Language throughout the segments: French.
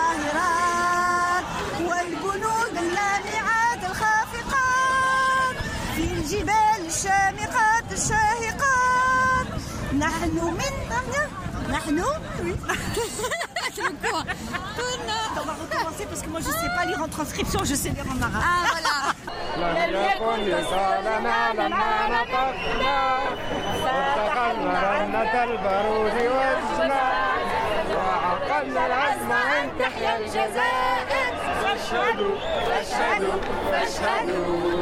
الطاهرات On va parce que moi je sais pas lire en transcription, je sais lire en arabe. Ah, وعقدنا العزم أن تحيا الجزائر فاشهدوا فاشهدوا فاشهدوا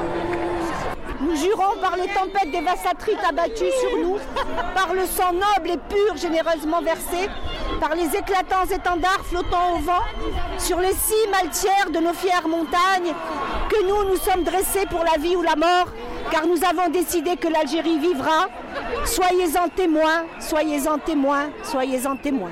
Nous jurons par les tempêtes dévastatrices abattues sur nous, par le sang noble et pur généreusement versé, par les éclatants étendards flottant au vent, sur les cimes altières de nos fières montagnes, que nous nous sommes dressés pour la vie ou la mort, car nous avons décidé que l'Algérie vivra. Soyez-en témoins, soyez-en témoins, soyez-en témoins.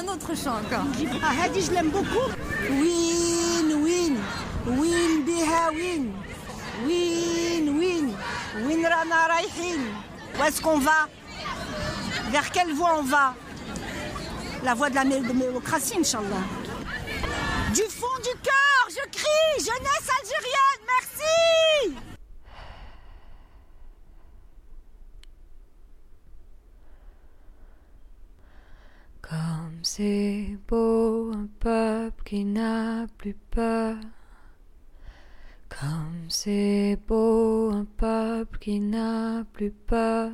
Un autre chant encore. Ah, Hadi, je l'aime beaucoup. Win, win, win biha win. Win, win, win rana raïhin. Où est-ce qu'on va? Vers quelle voie on va? La voie de la mé- démocratie, Inch'Allah. Du fond du cœur, je crie, jeunesse algérienne, Comme c'est beau un peuple qui n'a plus peur. Comme c'est beau un peuple qui n'a plus peur.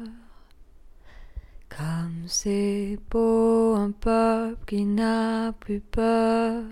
Comme c'est beau un peuple qui n'a plus peur.